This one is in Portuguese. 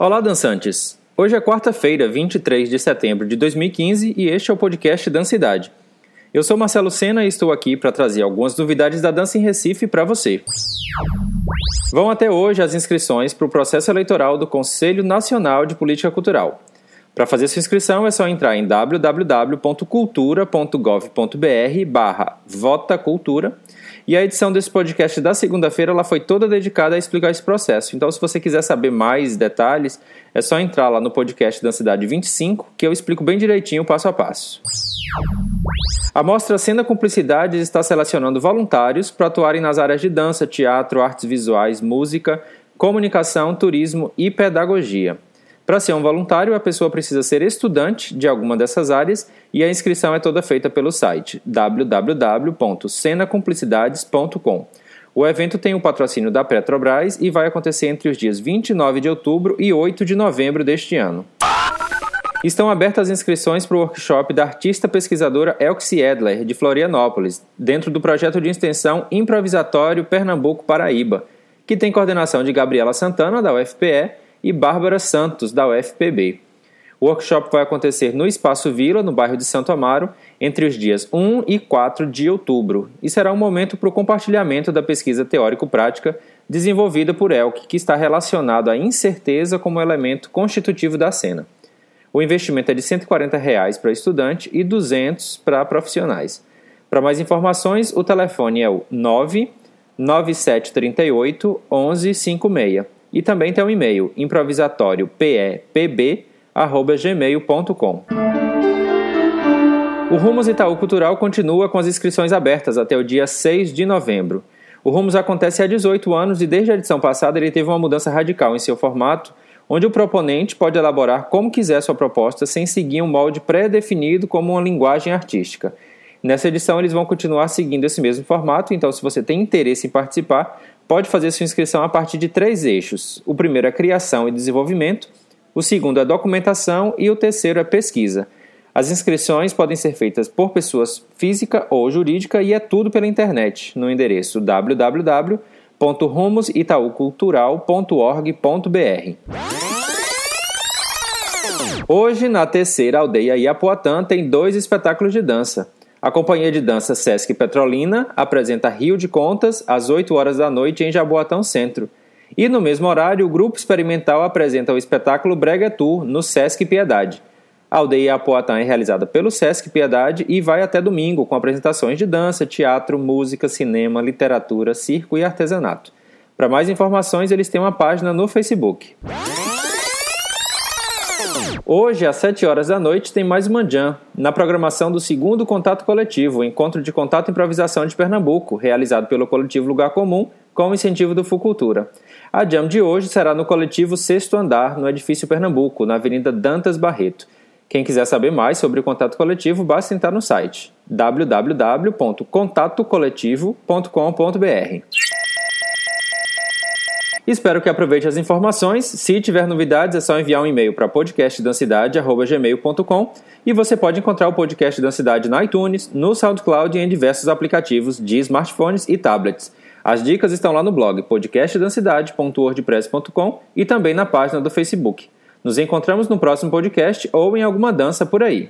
Olá, dançantes! Hoje é quarta-feira, 23 de setembro de 2015 e este é o podcast Dancidade. Eu sou Marcelo Sena e estou aqui para trazer algumas novidades da dança em Recife para você. Vão até hoje as inscrições para o processo eleitoral do Conselho Nacional de Política Cultural. Para fazer sua inscrição é só entrar em www.cultura.gov.br barra votacultura e a edição desse podcast da segunda-feira ela foi toda dedicada a explicar esse processo. Então, se você quiser saber mais detalhes, é só entrar lá no podcast da Cidade 25, que eu explico bem direitinho passo a passo. A mostra Cena Cumplicidades está selecionando voluntários para atuarem nas áreas de dança, teatro, artes visuais, música, comunicação, turismo e pedagogia. Para ser um voluntário, a pessoa precisa ser estudante de alguma dessas áreas e a inscrição é toda feita pelo site www.cenacumplicidades.com. O evento tem o patrocínio da Petrobras e vai acontecer entre os dias 29 de outubro e 8 de novembro deste ano. Estão abertas as inscrições para o workshop da artista pesquisadora Elxie Edler, de Florianópolis, dentro do projeto de extensão Improvisatório Pernambuco Paraíba, que tem coordenação de Gabriela Santana, da UFPE, e Bárbara Santos, da UFPB. O workshop vai acontecer no Espaço Vila, no bairro de Santo Amaro, entre os dias 1 e 4 de outubro, e será um momento para o compartilhamento da pesquisa teórico-prática desenvolvida por Elk, que está relacionado à incerteza como elemento constitutivo da cena. O investimento é de 140 reais para estudante e R$ 200 para profissionais. Para mais informações, o telefone é o 99738 1156 e também tem um e-mail improvisatóriopepb.gmail.com. O Rumos Itaú Cultural continua com as inscrições abertas até o dia 6 de novembro. O Rumos acontece há 18 anos e desde a edição passada ele teve uma mudança radical em seu formato, onde o proponente pode elaborar como quiser sua proposta sem seguir um molde pré-definido como uma linguagem artística. Nessa edição eles vão continuar seguindo esse mesmo formato, então se você tem interesse em participar, pode fazer sua inscrição a partir de três eixos. O primeiro é criação e desenvolvimento, o segundo é documentação e o terceiro é pesquisa. As inscrições podem ser feitas por pessoas física ou jurídica e é tudo pela internet, no endereço www.rumositaucultural.org.br. Hoje, na terceira aldeia Iapoatã, tem dois espetáculos de dança. A companhia de dança Sesc Petrolina apresenta Rio de Contas às 8 horas da noite em Jaboatão Centro. E no mesmo horário, o grupo experimental apresenta o espetáculo Brega Tour no Sesc Piedade. A aldeia Apoatã é realizada pelo Sesc Piedade e vai até domingo com apresentações de dança, teatro, música, cinema, literatura, circo e artesanato. Para mais informações, eles têm uma página no Facebook. Hoje, às 7 horas da noite, tem mais jam, na programação do segundo Contato Coletivo, Encontro de Contato e Improvisação de Pernambuco, realizado pelo coletivo Lugar Comum, com incentivo do Fucultura. A jam de hoje será no coletivo Sexto Andar, no edifício Pernambuco, na Avenida Dantas Barreto. Quem quiser saber mais sobre o contato coletivo, basta entrar no site www.contatocoletivo.com.br. Espero que aproveite as informações. Se tiver novidades, é só enviar um e-mail para podcastdancidade.gmail.com e você pode encontrar o Podcast Dancidade na iTunes, no SoundCloud e em diversos aplicativos de smartphones e tablets. As dicas estão lá no blog podcastdancidade.wordpress.com e também na página do Facebook. Nos encontramos no próximo podcast ou em alguma dança por aí.